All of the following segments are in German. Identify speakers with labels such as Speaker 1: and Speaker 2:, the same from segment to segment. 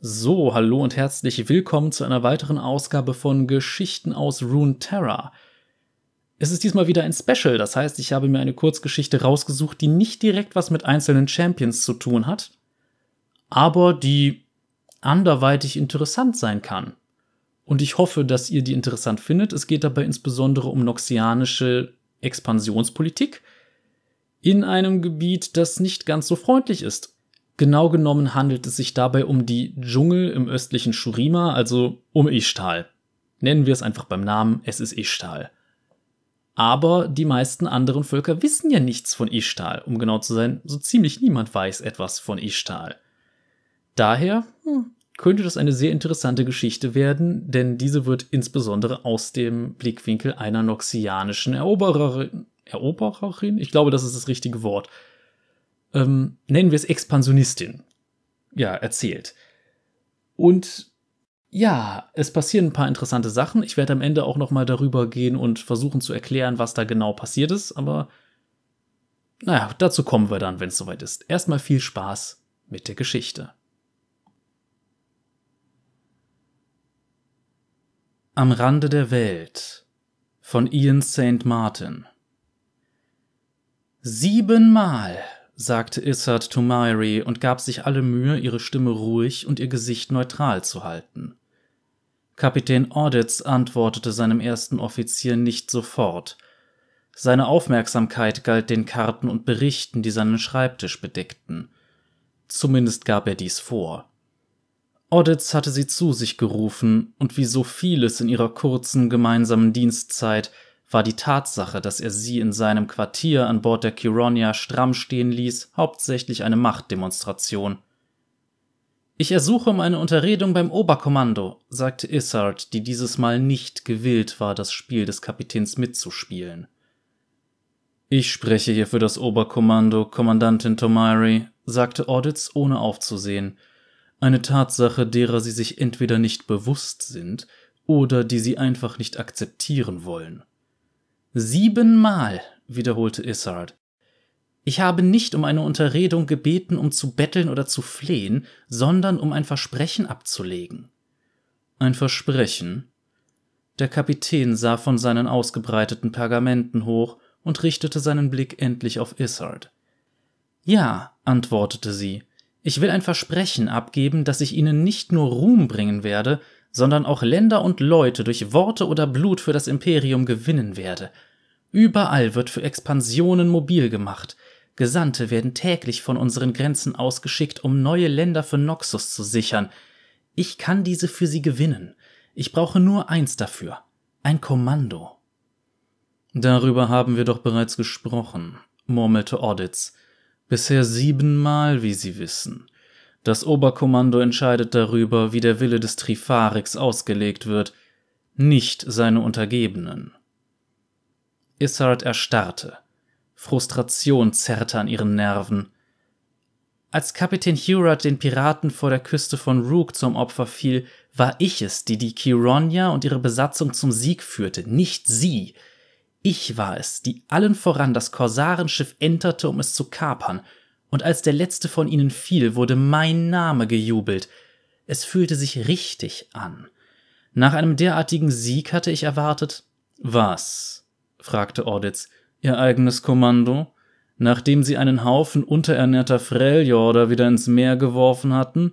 Speaker 1: So, hallo und herzlich willkommen zu einer weiteren Ausgabe von Geschichten aus Runeterra. Es ist diesmal wieder ein Special, das heißt, ich habe mir eine Kurzgeschichte rausgesucht, die nicht direkt was mit einzelnen Champions zu tun hat, aber die anderweitig interessant sein kann. Und ich hoffe, dass ihr die interessant findet. Es geht dabei insbesondere um noxianische Expansionspolitik in einem Gebiet, das nicht ganz so freundlich ist. Genau genommen handelt es sich dabei um die Dschungel im östlichen Shurima, also um Ishtal. Nennen wir es einfach beim Namen, es ist Ishtal. Aber die meisten anderen Völker wissen ja nichts von Ishtal. Um genau zu sein, so ziemlich niemand weiß etwas von Ishtal. Daher hm, könnte das eine sehr interessante Geschichte werden, denn diese wird insbesondere aus dem Blickwinkel einer noxianischen Erobererin, Erobererin? Ich glaube, das ist das richtige Wort, ähm, nennen wir es Expansionistin, ja, erzählt. Und ja, es passieren ein paar interessante Sachen. Ich werde am Ende auch noch mal darüber gehen und versuchen zu erklären, was da genau passiert ist, aber naja, dazu kommen wir dann, wenn es soweit ist. Erstmal viel Spaß mit der Geschichte. Am Rande der Welt von Ian St. Martin Siebenmal sagte Issard to Myri und gab sich alle Mühe, ihre Stimme ruhig und ihr Gesicht neutral zu halten. Kapitän Auditz antwortete seinem ersten Offizier nicht sofort. Seine Aufmerksamkeit galt den Karten und Berichten, die seinen Schreibtisch bedeckten. Zumindest gab er dies vor. Auditz hatte sie zu sich gerufen, und wie so vieles in ihrer kurzen gemeinsamen Dienstzeit war die Tatsache, dass er sie in seinem Quartier an Bord der Chironia stramm stehen ließ, hauptsächlich eine Machtdemonstration. Ich ersuche um eine Unterredung beim Oberkommando, sagte Issard, die dieses Mal nicht gewillt war, das Spiel des Kapitäns mitzuspielen. Ich spreche hier für das Oberkommando, Kommandantin Tomari, sagte Auditz, ohne aufzusehen. Eine Tatsache, derer sie sich entweder nicht bewusst sind oder die sie einfach nicht akzeptieren wollen. Siebenmal, wiederholte Issard. Ich habe nicht um eine Unterredung gebeten, um zu betteln oder zu flehen, sondern um ein Versprechen abzulegen. Ein Versprechen? Der Kapitän sah von seinen ausgebreiteten Pergamenten hoch und richtete seinen Blick endlich auf Issard. Ja, antwortete sie, ich will ein Versprechen abgeben, dass ich Ihnen nicht nur Ruhm bringen werde, sondern auch Länder und Leute durch Worte oder Blut für das Imperium gewinnen werde, Überall wird für Expansionen mobil gemacht. Gesandte werden täglich von unseren Grenzen ausgeschickt, um neue Länder für Noxus zu sichern. Ich kann diese für sie gewinnen. Ich brauche nur eins dafür. Ein Kommando. Darüber haben wir doch bereits gesprochen, murmelte Auditz. Bisher siebenmal, wie Sie wissen. Das Oberkommando entscheidet darüber, wie der Wille des Trifarix ausgelegt wird, nicht seine Untergebenen. Issard erstarrte. Frustration zerrte an ihren Nerven. Als Kapitän Hurat den Piraten vor der Küste von Rook zum Opfer fiel, war ich es, die die Chironia und ihre Besatzung zum Sieg führte, nicht sie. Ich war es, die allen voran das Korsarenschiff enterte, um es zu kapern, und als der letzte von ihnen fiel, wurde mein Name gejubelt. Es fühlte sich richtig an. Nach einem derartigen Sieg hatte ich erwartet, was? fragte Orditz. Ihr eigenes Kommando? Nachdem sie einen Haufen unterernährter Freljorder wieder ins Meer geworfen hatten?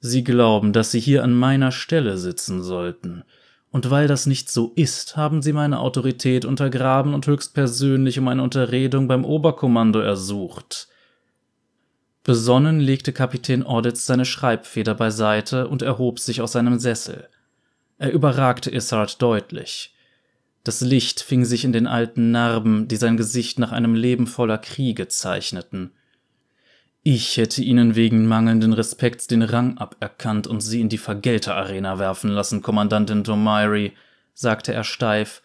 Speaker 1: Sie glauben, dass sie hier an meiner Stelle sitzen sollten. Und weil das nicht so ist, haben sie meine Autorität untergraben und höchstpersönlich um eine Unterredung beim Oberkommando ersucht. Besonnen legte Kapitän Orditz seine Schreibfeder beiseite und erhob sich aus seinem Sessel. Er überragte Issard deutlich. Das Licht fing sich in den alten Narben, die sein Gesicht nach einem Leben voller Kriege zeichneten. Ich hätte ihnen wegen mangelnden Respekts den Rang aberkannt und sie in die Vergelterarena werfen lassen, Kommandantin Tomiri, sagte er steif.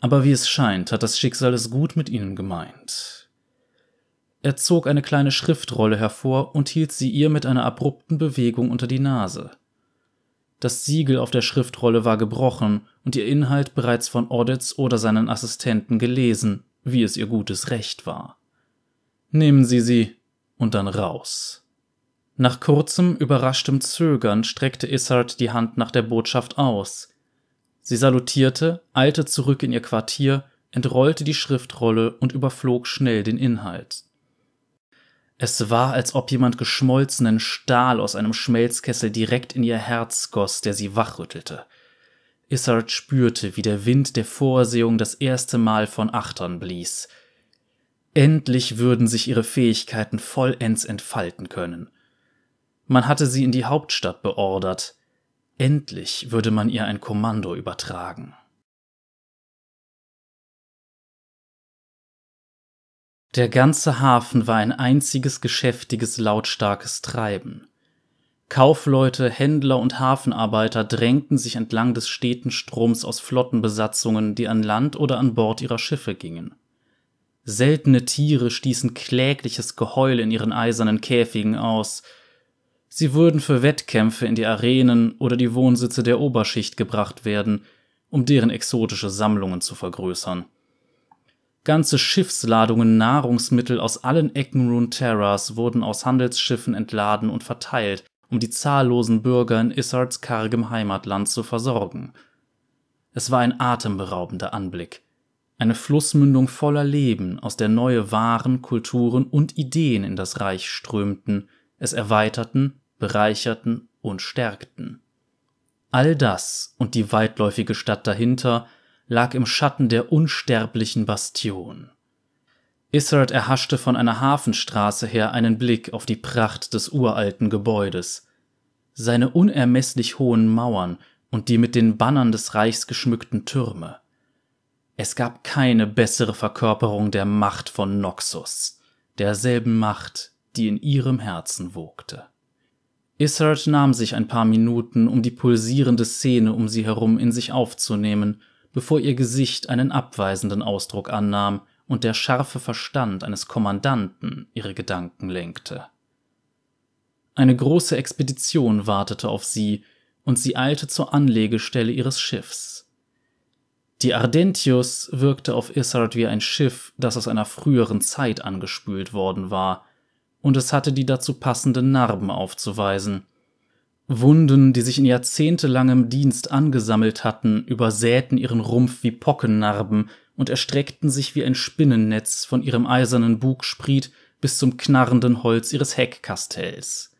Speaker 1: Aber wie es scheint, hat das Schicksal es gut mit ihnen gemeint. Er zog eine kleine Schriftrolle hervor und hielt sie ihr mit einer abrupten Bewegung unter die Nase. Das Siegel auf der Schriftrolle war gebrochen und ihr Inhalt bereits von Audits oder seinen Assistenten gelesen, wie es ihr gutes Recht war. Nehmen Sie sie und dann raus. Nach kurzem, überraschtem Zögern streckte Issard die Hand nach der Botschaft aus. Sie salutierte, eilte zurück in ihr Quartier, entrollte die Schriftrolle und überflog schnell den Inhalt. Es war, als ob jemand geschmolzenen Stahl aus einem Schmelzkessel direkt in ihr Herz goss, der sie wachrüttelte. Issard spürte, wie der Wind der Vorsehung das erste Mal von Achtern blies. Endlich würden sich ihre Fähigkeiten vollends entfalten können. Man hatte sie in die Hauptstadt beordert. Endlich würde man ihr ein Kommando übertragen. Der ganze Hafen war ein einziges geschäftiges, lautstarkes Treiben. Kaufleute, Händler und Hafenarbeiter drängten sich entlang des steten Stroms aus Flottenbesatzungen, die an Land oder an Bord ihrer Schiffe gingen. Seltene Tiere stießen klägliches Geheul in ihren eisernen Käfigen aus. Sie würden für Wettkämpfe in die Arenen oder die Wohnsitze der Oberschicht gebracht werden, um deren exotische Sammlungen zu vergrößern. Ganze Schiffsladungen Nahrungsmittel aus allen Ecken Runeterras wurden aus Handelsschiffen entladen und verteilt, um die zahllosen Bürger in Issards kargem Heimatland zu versorgen. Es war ein atemberaubender Anblick. Eine Flussmündung voller Leben, aus der neue Waren, Kulturen und Ideen in das Reich strömten, es erweiterten, bereicherten und stärkten. All das und die weitläufige Stadt dahinter lag im Schatten der unsterblichen Bastion. Issard erhaschte von einer Hafenstraße her einen Blick auf die Pracht des uralten Gebäudes. Seine unermesslich hohen Mauern und die mit den Bannern des Reichs geschmückten Türme. Es gab keine bessere Verkörperung der Macht von Noxus, derselben Macht, die in ihrem Herzen wogte. Issard nahm sich ein paar Minuten, um die pulsierende Szene um sie herum in sich aufzunehmen, bevor ihr Gesicht einen abweisenden Ausdruck annahm und der scharfe Verstand eines Kommandanten ihre Gedanken lenkte. Eine große Expedition wartete auf sie, und sie eilte zur Anlegestelle ihres Schiffs. Die Ardentius wirkte auf Issard wie ein Schiff, das aus einer früheren Zeit angespült worden war, und es hatte die dazu passenden Narben aufzuweisen. Wunden, die sich in jahrzehntelangem Dienst angesammelt hatten, übersäten ihren Rumpf wie Pockennarben und erstreckten sich wie ein Spinnennetz von ihrem eisernen Bugspriet bis zum knarrenden Holz ihres Heckkastells.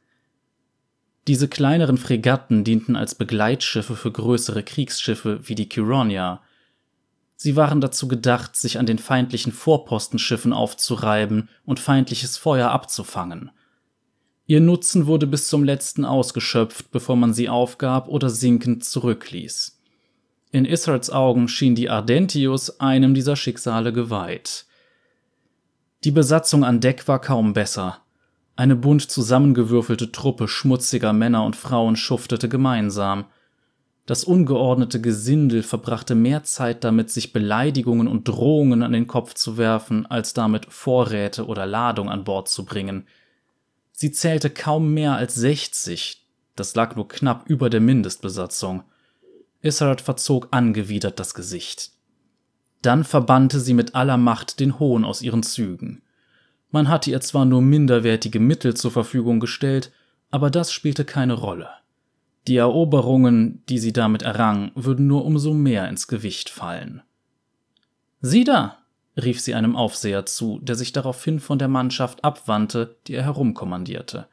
Speaker 1: Diese kleineren Fregatten dienten als Begleitschiffe für größere Kriegsschiffe wie die Chironia. Sie waren dazu gedacht, sich an den feindlichen Vorpostenschiffen aufzureiben und feindliches Feuer abzufangen. Ihr Nutzen wurde bis zum letzten ausgeschöpft, bevor man sie aufgab oder sinkend zurückließ. In Issards Augen schien die Ardentius einem dieser Schicksale geweiht. Die Besatzung an Deck war kaum besser. Eine bunt zusammengewürfelte Truppe schmutziger Männer und Frauen schuftete gemeinsam. Das ungeordnete Gesindel verbrachte mehr Zeit damit, sich Beleidigungen und Drohungen an den Kopf zu werfen, als damit Vorräte oder Ladung an Bord zu bringen. Sie zählte kaum mehr als 60, das lag nur knapp über der Mindestbesatzung. Issard verzog angewidert das Gesicht. Dann verbannte sie mit aller Macht den Hohn aus ihren Zügen. Man hatte ihr zwar nur minderwertige Mittel zur Verfügung gestellt, aber das spielte keine Rolle. Die Eroberungen, die sie damit errang, würden nur umso mehr ins Gewicht fallen. Sieh da, rief sie einem Aufseher zu, der sich daraufhin von der Mannschaft abwandte, die er herumkommandierte.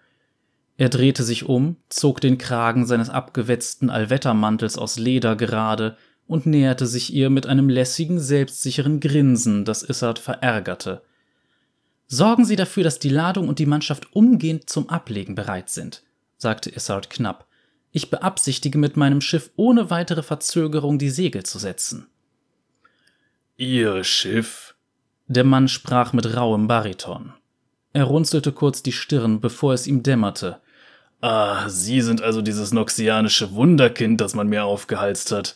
Speaker 1: Er drehte sich um, zog den Kragen seines abgewetzten Allwettermantels aus Leder gerade und näherte sich ihr mit einem lässigen, selbstsicheren Grinsen, das Issard verärgerte. Sorgen Sie dafür, dass die Ladung und die Mannschaft umgehend zum Ablegen bereit sind, sagte Issard knapp. Ich beabsichtige mit meinem Schiff ohne weitere Verzögerung die Segel zu setzen.
Speaker 2: Ihr Schiff?
Speaker 1: Der Mann sprach mit rauem Bariton. Er runzelte kurz die Stirn, bevor es ihm dämmerte.
Speaker 2: Ah, Sie sind also dieses noxianische Wunderkind, das man mir aufgehalst hat.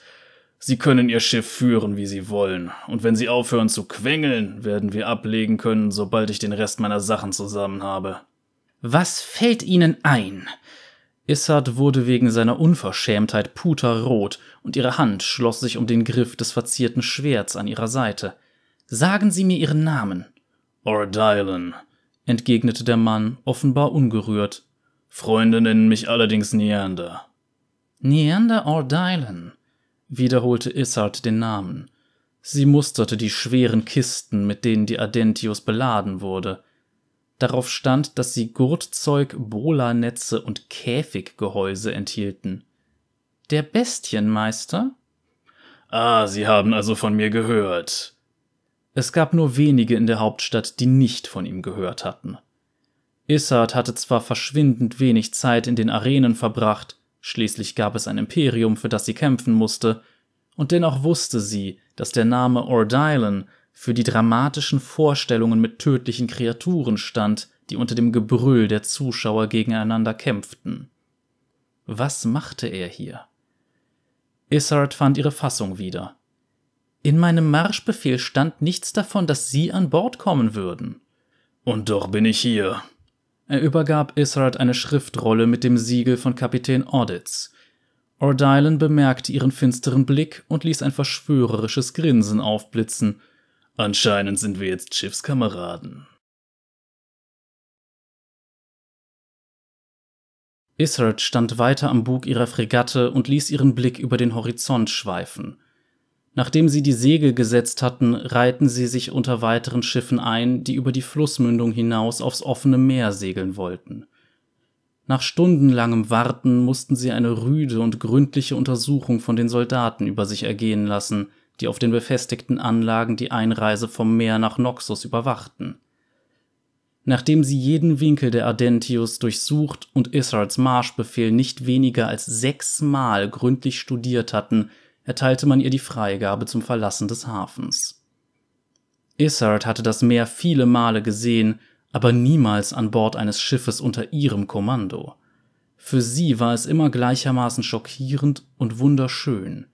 Speaker 2: Sie können Ihr Schiff führen, wie Sie wollen, und wenn Sie aufhören zu quengeln, werden wir ablegen können, sobald ich den Rest meiner Sachen zusammen habe.
Speaker 1: Was fällt Ihnen ein? Issard wurde wegen seiner Unverschämtheit puterrot, und ihre Hand schloss sich um den Griff des verzierten Schwerts an ihrer Seite. Sagen Sie mir Ihren Namen.
Speaker 2: Ordylan,
Speaker 1: entgegnete der Mann, offenbar ungerührt.
Speaker 2: Freunde nennen mich allerdings Neander.
Speaker 1: Neander Ordylan, wiederholte Issard den Namen. Sie musterte die schweren Kisten, mit denen die Adentius beladen wurde. Darauf stand, dass sie Gurtzeug, Bola-Netze und Käfiggehäuse enthielten. Der Bestienmeister?
Speaker 2: Ah, Sie haben also von mir gehört.
Speaker 1: Es gab nur wenige in der Hauptstadt, die nicht von ihm gehört hatten. Issard hatte zwar verschwindend wenig Zeit in den Arenen verbracht, schließlich gab es ein Imperium, für das sie kämpfen musste, und dennoch wusste sie, dass der Name Ordylan für die dramatischen Vorstellungen mit tödlichen Kreaturen stand, die unter dem Gebrüll der Zuschauer gegeneinander kämpften. Was machte er hier? Issard fand ihre Fassung wieder. In meinem Marschbefehl stand nichts davon, dass Sie an Bord kommen würden.
Speaker 2: Und doch bin ich hier.
Speaker 1: Er übergab Issard eine Schriftrolle mit dem Siegel von Kapitän Auditz. Ordylan bemerkte ihren finsteren Blick und ließ ein verschwörerisches Grinsen aufblitzen –
Speaker 2: Anscheinend sind wir jetzt Schiffskameraden.
Speaker 1: Issard stand weiter am Bug ihrer Fregatte und ließ ihren Blick über den Horizont schweifen. Nachdem sie die Segel gesetzt hatten, reihten sie sich unter weiteren Schiffen ein, die über die Flussmündung hinaus aufs offene Meer segeln wollten. Nach stundenlangem Warten mussten sie eine rüde und gründliche Untersuchung von den Soldaten über sich ergehen lassen – die auf den befestigten Anlagen die Einreise vom Meer nach Noxus überwachten. Nachdem sie jeden Winkel der Ardentius durchsucht und Issards Marschbefehl nicht weniger als sechsmal gründlich studiert hatten, erteilte man ihr die Freigabe zum Verlassen des Hafens. Issard hatte das Meer viele Male gesehen, aber niemals an Bord eines Schiffes unter ihrem Kommando. Für sie war es immer gleichermaßen schockierend und wunderschön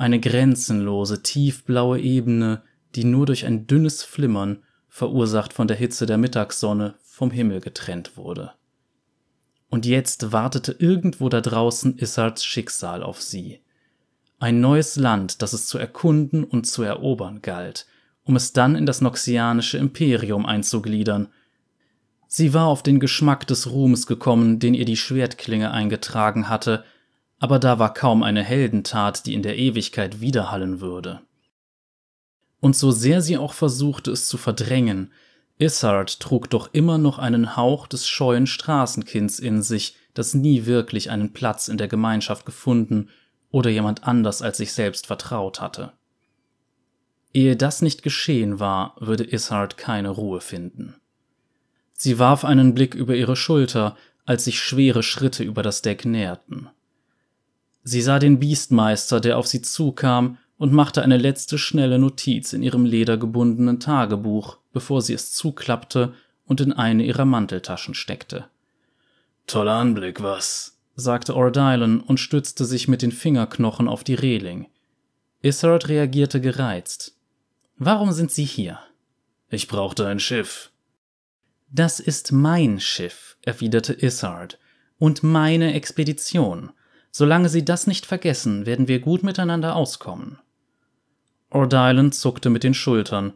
Speaker 1: eine grenzenlose, tiefblaue Ebene, die nur durch ein dünnes Flimmern, verursacht von der Hitze der Mittagssonne, vom Himmel getrennt wurde. Und jetzt wartete irgendwo da draußen Issards Schicksal auf sie. Ein neues Land, das es zu erkunden und zu erobern galt, um es dann in das noxianische Imperium einzugliedern. Sie war auf den Geschmack des Ruhms gekommen, den ihr die Schwertklinge eingetragen hatte, aber da war kaum eine Heldentat, die in der Ewigkeit widerhallen würde. Und so sehr sie auch versuchte, es zu verdrängen, Issard trug doch immer noch einen Hauch des scheuen Straßenkinds in sich, das nie wirklich einen Platz in der Gemeinschaft gefunden oder jemand anders als sich selbst vertraut hatte. Ehe das nicht geschehen war, würde Issard keine Ruhe finden. Sie warf einen Blick über ihre Schulter, als sich schwere Schritte über das Deck näherten. Sie sah den Biestmeister, der auf sie zukam, und machte eine letzte schnelle Notiz in ihrem ledergebundenen Tagebuch, bevor sie es zuklappte und in eine ihrer Manteltaschen steckte.
Speaker 2: Toller Anblick, was?
Speaker 1: Sagte Ordylan und stützte sich mit den Fingerknochen auf die Reling. Issard reagierte gereizt. Warum sind Sie hier?
Speaker 2: Ich brauchte ein Schiff.
Speaker 1: Das ist mein Schiff, erwiderte Issard, und meine Expedition. Solange Sie das nicht vergessen, werden wir gut miteinander auskommen.
Speaker 2: Ordylan zuckte mit den Schultern.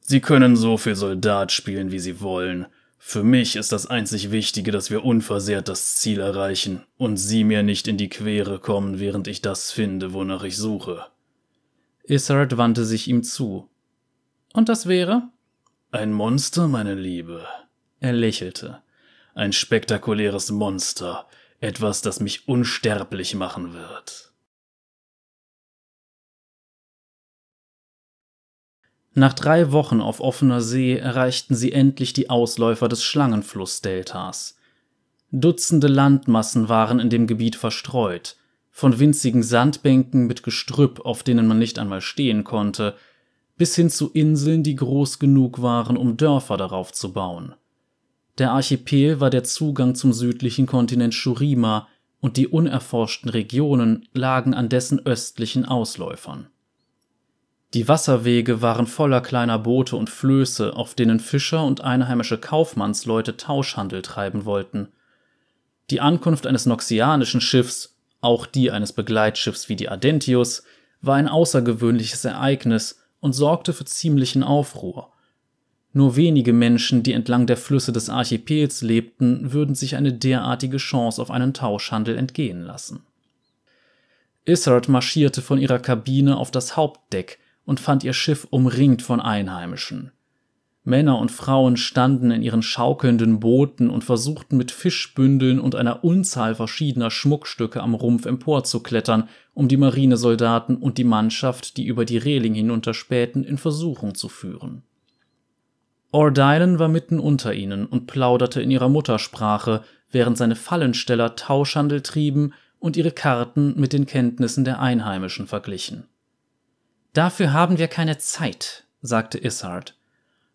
Speaker 2: Sie können so viel Soldat spielen, wie Sie wollen. Für mich ist das einzig Wichtige, dass wir unversehrt das Ziel erreichen und Sie mir nicht in die Quere kommen, während ich das finde, wonach ich suche.
Speaker 1: Issard wandte sich ihm zu. Und das wäre?
Speaker 2: Ein Monster, meine Liebe.
Speaker 1: Er lächelte.
Speaker 2: Ein spektakuläres Monster, etwas, das mich unsterblich machen wird.
Speaker 1: Nach drei Wochen auf offener See erreichten sie endlich die Ausläufer des Schlangenflussdeltas. Dutzende Landmassen waren in dem Gebiet verstreut, von winzigen Sandbänken mit Gestrüpp, auf denen man nicht einmal stehen konnte, bis hin zu Inseln, die groß genug waren, um Dörfer darauf zu bauen. Der Archipel war der Zugang zum südlichen Kontinent Shurima und die unerforschten Regionen lagen an dessen östlichen Ausläufern. Die Wasserwege waren voller kleiner Boote und Flöße, auf denen Fischer und einheimische Kaufmannsleute Tauschhandel treiben wollten. Die Ankunft eines noxianischen Schiffs, auch die eines Begleitschiffs wie die Ardentius, war ein außergewöhnliches Ereignis und sorgte für ziemlichen Aufruhr Nur wenige Menschen, die entlang der Flüsse des Archipels lebten, würden sich eine derartige Chance auf einen Tauschhandel entgehen lassen. Izzard marschierte von ihrer Kabine auf das Hauptdeck und fand ihr Schiff umringt von Einheimischen. Männer und Frauen standen in ihren schaukelnden Booten und versuchten mit Fischbündeln und einer Unzahl verschiedener Schmuckstücke am Rumpf emporzuklettern, um die Marinesoldaten und die Mannschaft, die über die Reling hinunterspähten, in Versuchung zu führen. Ordylan war mitten unter ihnen und plauderte in ihrer Muttersprache, während seine Fallensteller Tauschhandel trieben und ihre Karten mit den Kenntnissen der Einheimischen verglichen. Dafür haben wir keine Zeit, sagte Issard.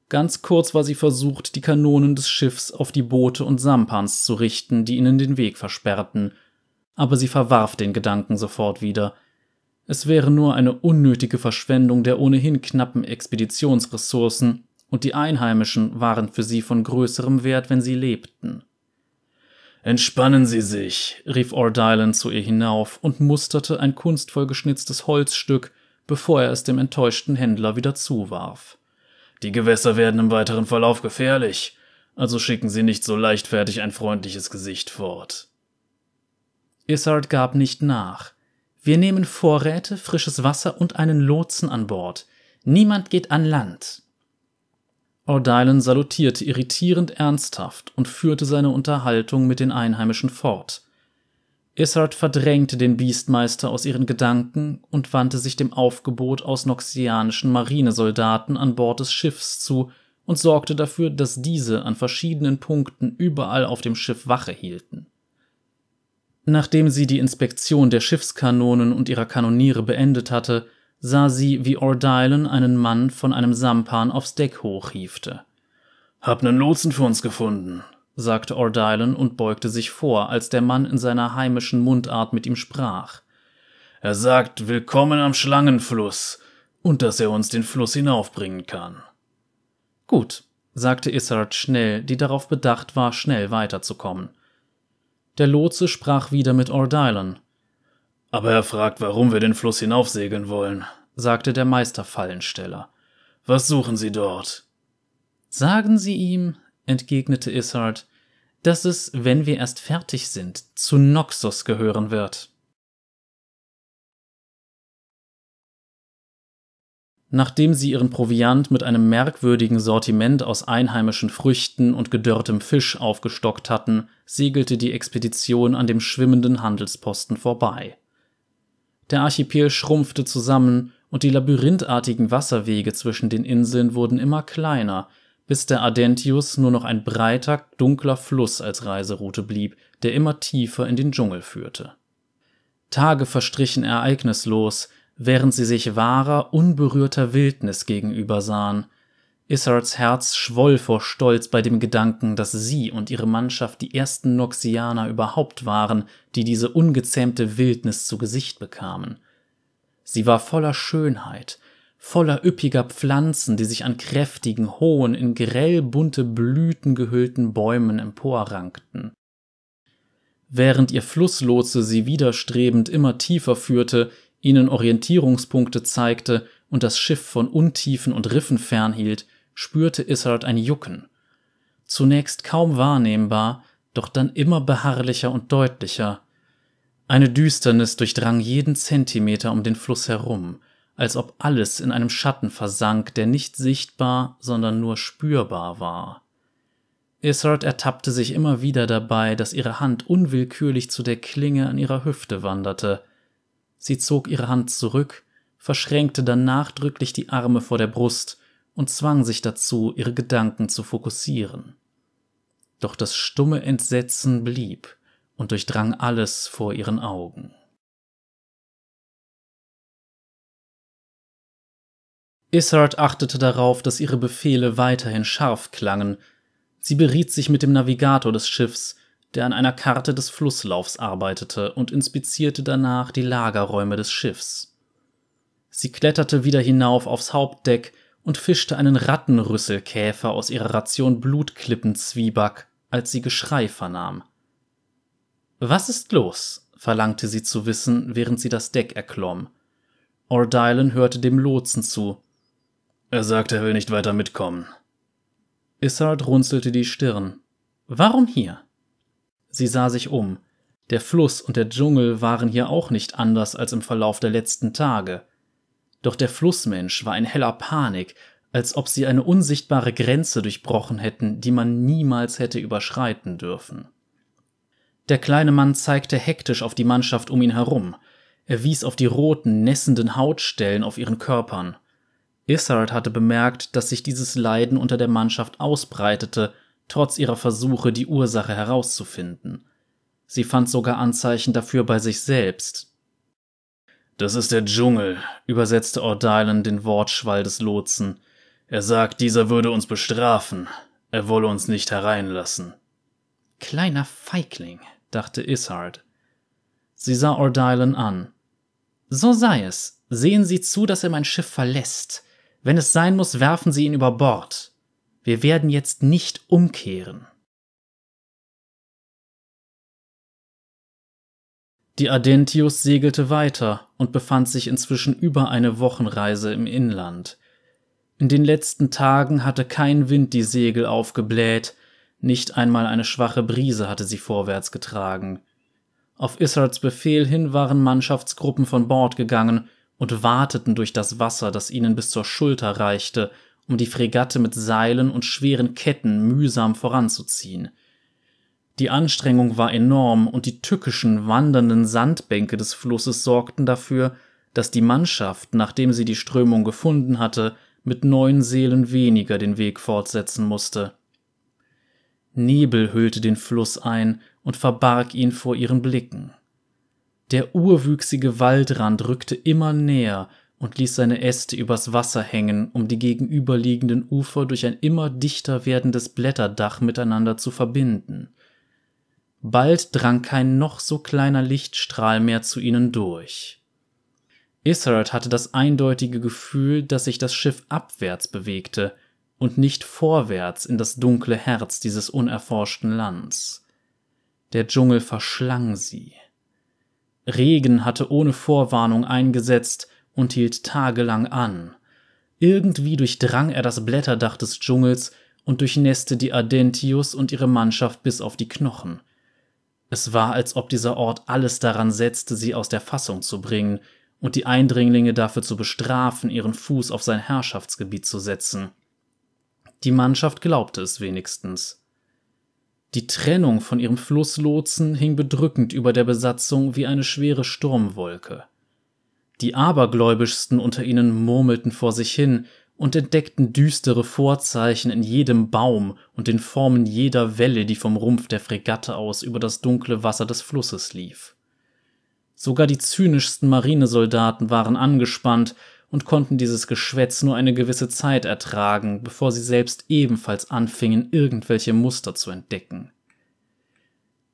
Speaker 1: Ganz kurz war sie versucht, die Kanonen des Schiffs auf die Boote und Sampans zu richten, die ihnen den Weg versperrten, aber sie verwarf den Gedanken sofort wieder. Es wäre nur eine unnötige Verschwendung der ohnehin knappen Expeditionsressourcen, und die Einheimischen waren für sie von größerem Wert, wenn sie lebten.
Speaker 2: Entspannen Sie sich,
Speaker 1: rief Ordylan zu ihr hinauf und musterte ein kunstvoll geschnitztes Holzstück, bevor er es dem enttäuschten Händler wieder zuwarf.
Speaker 2: Die Gewässer werden im weiteren Verlauf gefährlich, also schicken Sie nicht so leichtfertig ein freundliches Gesicht fort.
Speaker 1: Issard gab nicht nach. Wir nehmen Vorräte, frisches Wasser und einen Lotsen an Bord. Niemand geht an Land. Ordylan salutierte irritierend ernsthaft und führte seine Unterhaltung mit den Einheimischen fort. Issard verdrängte den Biestmeister aus ihren Gedanken und wandte sich dem Aufgebot aus noxianischen Marinesoldaten an Bord des Schiffs zu und sorgte dafür, dass diese an verschiedenen Punkten überall auf dem Schiff Wache hielten. Nachdem sie die Inspektion der Schiffskanonen und ihrer Kanoniere beendet hatte, sah sie, wie Ordylan einen Mann von einem Sampan aufs Deck hochhiefte.
Speaker 2: Hab nen Lotsen für uns gefunden,
Speaker 1: sagte Ordylan und beugte sich vor, als der Mann in seiner heimischen Mundart mit ihm sprach.
Speaker 2: Er sagt Willkommen am Schlangenfluss und dass er uns den Fluss hinaufbringen kann.
Speaker 1: Gut, sagte Issard schnell, die darauf bedacht war, schnell weiterzukommen. Der Lotse sprach wieder mit Ordylan.
Speaker 2: Aber er fragt, warum wir den Fluss hinaufsegeln wollen,
Speaker 1: sagte der Meisterfallensteller.
Speaker 2: Was suchen Sie dort?
Speaker 1: Sagen Sie ihm, entgegnete Issard, dass es, wenn wir erst fertig sind, zu Noxus gehören wird. Nachdem sie ihren Proviant mit einem merkwürdigen Sortiment aus einheimischen Früchten und gedörrtem Fisch aufgestockt hatten, segelte die Expedition an dem schwimmenden Handelsposten vorbei. Der Archipel schrumpfte zusammen und die labyrinthartigen Wasserwege zwischen den Inseln wurden immer kleiner, bis der Ardentius nur noch ein breiter, dunkler Fluss als Reiseroute blieb, der immer tiefer in den Dschungel führte. Tage verstrichen ereignislos, während sie sich wahrer, unberührter Wildnis gegenübersahen. Issards Herz schwoll vor Stolz bei dem Gedanken, dass sie und ihre Mannschaft die ersten Noxianer überhaupt waren, die diese ungezähmte Wildnis zu Gesicht bekamen. Sie war voller Schönheit, voller üppiger Pflanzen, die sich an kräftigen, hohen, in grell bunte Blüten gehüllten Bäumen emporrankten. Während ihr Flusslotse sie widerstrebend immer tiefer führte, ihnen Orientierungspunkte zeigte und das Schiff von Untiefen und Riffen fernhielt, spürte Issard ein Jucken. Zunächst kaum wahrnehmbar, doch dann immer beharrlicher und deutlicher. Eine Düsternis durchdrang jeden Zentimeter um den Fluss herum, als ob alles in einem Schatten versank, der nicht sichtbar, sondern nur spürbar war. Issard ertappte sich immer wieder dabei, dass ihre Hand unwillkürlich zu der Klinge an ihrer Hüfte wanderte. Sie zog ihre Hand zurück, verschränkte dann nachdrücklich die Arme vor der Brust und zwang sich dazu, ihre Gedanken zu fokussieren. Doch das stumme Entsetzen blieb und durchdrang alles vor ihren Augen. Issard achtete darauf, dass ihre Befehle weiterhin scharf klangen. Sie beriet sich mit dem Navigator des Schiffs, der an einer Karte des Flusslaufs arbeitete, und inspizierte danach die Lagerräume des Schiffs. Sie kletterte wieder hinauf aufs Hauptdeck und fischte einen Rattenrüsselkäfer aus ihrer Ration Blutklippenzwieback, als sie Geschrei vernahm. Was ist los? verlangte sie zu wissen, während sie das Deck erklomm. Ordylan hörte dem Lotsen zu.
Speaker 2: Er sagt, er will nicht weiter mitkommen.
Speaker 1: Issard runzelte die Stirn. Warum hier? Sie sah sich um. Der Fluss und der Dschungel waren hier auch nicht anders als im Verlauf der letzten Tage. Doch der Flussmensch war in heller Panik, als ob sie eine unsichtbare Grenze durchbrochen hätten, die man niemals hätte überschreiten dürfen. Der kleine Mann zeigte hektisch auf die Mannschaft um ihn herum. Er wies auf die roten, nässenden Hautstellen auf ihren Körpern. Issard hatte bemerkt, dass sich dieses Leiden unter der Mannschaft ausbreitete, trotz ihrer Versuche, die Ursache herauszufinden. Sie fand sogar Anzeichen dafür bei sich selbst.
Speaker 2: Das ist der Dschungel, übersetzte Ordylan den Wortschwall des Lotsen. Er sagt, dieser würde uns bestrafen. Er wolle uns nicht hereinlassen.
Speaker 1: Kleiner Feigling, dachte Issard. Sie sah Ordylan an. So sei es. Sehen Sie zu, dass er mein Schiff verlässt. Wenn es sein muss, werfen Sie ihn über Bord. Wir werden jetzt nicht umkehren. Die Ardentius segelte weiter und befand sich inzwischen über eine Wochenreise im Inland. In den letzten Tagen hatte kein Wind die Segel aufgebläht, nicht einmal eine schwache Brise hatte sie vorwärts getragen. Auf Issards Befehl hin waren Mannschaftsgruppen von Bord gegangen und warteten durch das Wasser, das ihnen bis zur Schulter reichte, um die Fregatte mit Seilen und schweren Ketten mühsam voranzuziehen. Die Anstrengung war enorm und die tückischen, wandernden Sandbänke des Flusses sorgten dafür, dass die Mannschaft, nachdem sie die Strömung gefunden hatte, mit neun Seelen weniger den Weg fortsetzen musste. Nebel hüllte den Fluss ein und verbarg ihn vor ihren Blicken. Der urwüchsige Waldrand rückte immer näher und ließ seine Äste übers Wasser hängen, um die gegenüberliegenden Ufer durch ein immer dichter werdendes Blätterdach miteinander zu verbinden. Bald drang kein noch so kleiner Lichtstrahl mehr zu ihnen durch. Issard hatte das eindeutige Gefühl, dass sich das Schiff abwärts bewegte und nicht vorwärts in das dunkle Herz dieses unerforschten Lands. Der Dschungel verschlang sie. Regen hatte ohne Vorwarnung eingesetzt und hielt tagelang an. Irgendwie durchdrang er das Blätterdach des Dschungels und durchnässte die Ardentius und ihre Mannschaft bis auf die Knochen. Es war, als ob dieser Ort alles daran setzte, sie aus der Fassung zu bringen und die Eindringlinge dafür zu bestrafen, ihren Fuß auf sein Herrschaftsgebiet zu setzen. Die Mannschaft glaubte es wenigstens. Die Trennung von ihrem Flusslotsen hing bedrückend über der Besatzung wie eine schwere Sturmwolke. Die abergläubischsten unter ihnen murmelten vor sich hin und entdeckten düstere Vorzeichen in jedem Baum und den Formen jeder Welle, die vom Rumpf der Fregatte aus über das dunkle Wasser des Flusses lief. Sogar die zynischsten Marinesoldaten waren angespannt und konnten dieses Geschwätz nur eine gewisse Zeit ertragen, bevor sie selbst ebenfalls anfingen, irgendwelche Muster zu entdecken.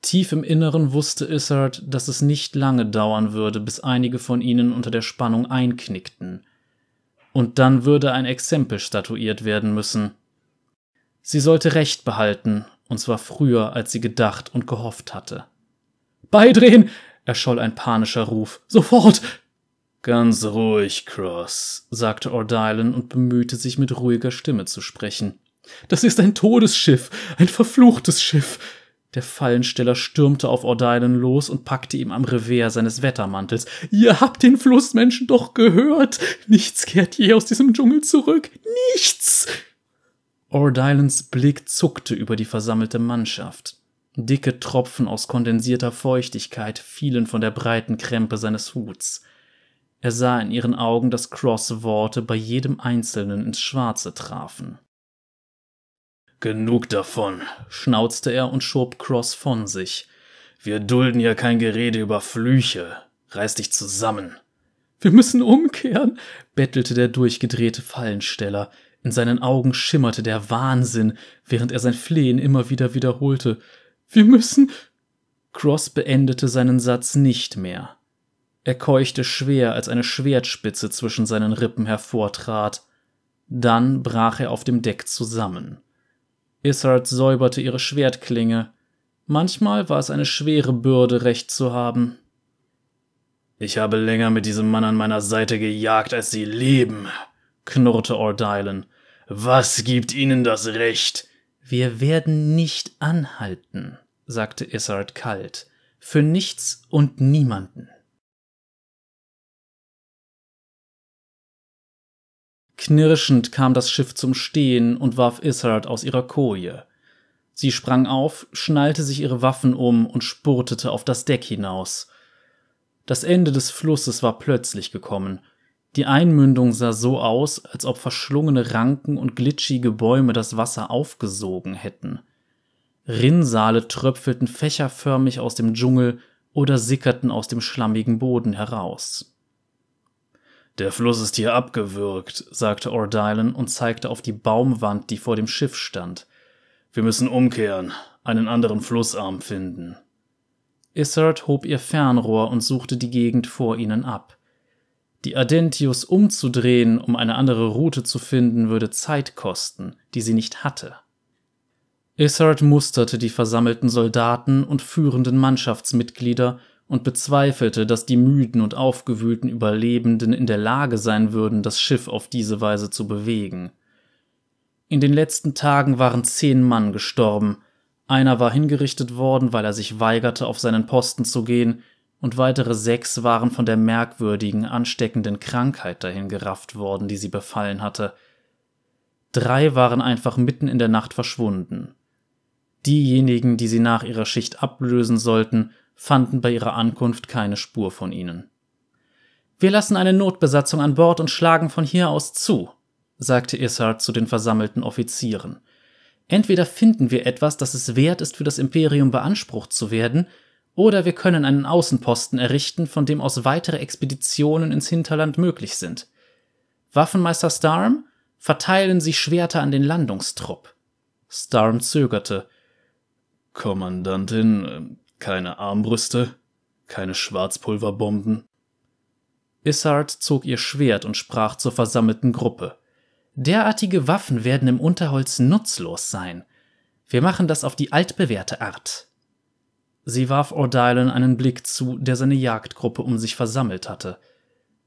Speaker 1: Tief im Inneren wusste Issard, dass es nicht lange dauern würde, bis einige von ihnen unter der Spannung einknickten. Und dann würde ein Exempel statuiert werden müssen. Sie sollte Recht behalten, und zwar früher, als sie gedacht und gehofft hatte. Beidrehen! erscholl ein panischer Ruf. Sofort!
Speaker 2: Ganz ruhig, Cross, sagte Ordylan und bemühte sich mit ruhiger Stimme zu sprechen.
Speaker 1: Das ist ein Todesschiff, ein verfluchtes Schiff. Der Fallensteller stürmte auf Ordylan los und packte ihm am Revers seines Wettermantels. Ihr habt den Flussmenschen doch gehört. Nichts kehrt je aus diesem Dschungel zurück. Nichts! Ordylans Blick zuckte über die versammelte Mannschaft. Dicke Tropfen aus kondensierter Feuchtigkeit fielen von der breiten Krempe seines Huts. Er sah in ihren Augen, dass Cross Worte bei jedem Einzelnen ins Schwarze trafen.
Speaker 2: Genug davon, schnauzte er und schob Cross von sich. Wir dulden ja kein Gerede über Flüche. Reiß dich zusammen.
Speaker 1: Wir müssen umkehren, bettelte der durchgedrehte Fallensteller. In seinen Augen schimmerte der Wahnsinn, während er sein Flehen immer wieder wiederholte. Wir müssen. Cross beendete seinen Satz nicht mehr. Er keuchte schwer, als eine Schwertspitze zwischen seinen Rippen hervortrat. Dann brach er auf dem Deck zusammen. Issard säuberte ihre Schwertklinge. Manchmal war es eine schwere Bürde, Recht zu haben.
Speaker 2: Ich habe länger mit diesem Mann an meiner Seite gejagt, als sie leben, knurrte Ordylan. Was gibt ihnen das Recht?
Speaker 1: Wir werden nicht anhalten, sagte Issard kalt. Für nichts und niemanden. Knirschend kam das Schiff zum Stehen und warf Issard aus ihrer Koje. Sie sprang auf, schnallte sich ihre Waffen um und spurtete auf das Deck hinaus. Das Ende des Flusses war plötzlich gekommen. Die Einmündung sah so aus, als ob verschlungene Ranken und glitschige Bäume das Wasser aufgesogen hätten. Rinnsale tröpfelten fächerförmig aus dem Dschungel oder sickerten aus dem schlammigen Boden heraus.
Speaker 2: Der Fluss ist hier abgewürgt, sagte Ordylan und zeigte auf die Baumwand, die vor dem Schiff stand. Wir müssen umkehren, einen anderen Flussarm finden.
Speaker 1: Issard hob ihr Fernrohr und suchte die Gegend vor ihnen ab. Die Adentius umzudrehen, um eine andere Route zu finden, würde Zeit kosten, die sie nicht hatte. Issard musterte die versammelten Soldaten und führenden Mannschaftsmitglieder und bezweifelte, dass die müden und aufgewühlten Überlebenden in der Lage sein würden, das Schiff auf diese Weise zu bewegen. In den letzten Tagen waren zehn Mann gestorben, einer war hingerichtet worden, weil er sich weigerte, auf seinen Posten zu gehen, und weitere sechs waren von der merkwürdigen, ansteckenden Krankheit dahin gerafft worden, die sie befallen hatte. Drei waren einfach mitten in der Nacht verschwunden. Diejenigen, die sie nach ihrer Schicht ablösen sollten, fanden bei ihrer Ankunft keine Spur von ihnen. Wir lassen eine Notbesatzung an Bord und schlagen von hier aus zu, sagte Issard zu den versammelten Offizieren. Entweder finden wir etwas, das es wert ist, für das Imperium beansprucht zu werden, oder wir können einen Außenposten errichten, von dem aus weitere Expeditionen ins Hinterland möglich sind. Waffenmeister Starm, verteilen Sie Schwerter an den Landungstrupp.
Speaker 2: Starm zögerte. Kommandantin, keine Armbrüste, keine Schwarzpulverbomben.
Speaker 1: Issard zog ihr Schwert und sprach zur versammelten Gruppe. Derartige Waffen werden im Unterholz nutzlos sein. Wir machen das auf die altbewährte Art. Sie warf Ordylan einen Blick zu, der seine Jagdgruppe um sich versammelt hatte.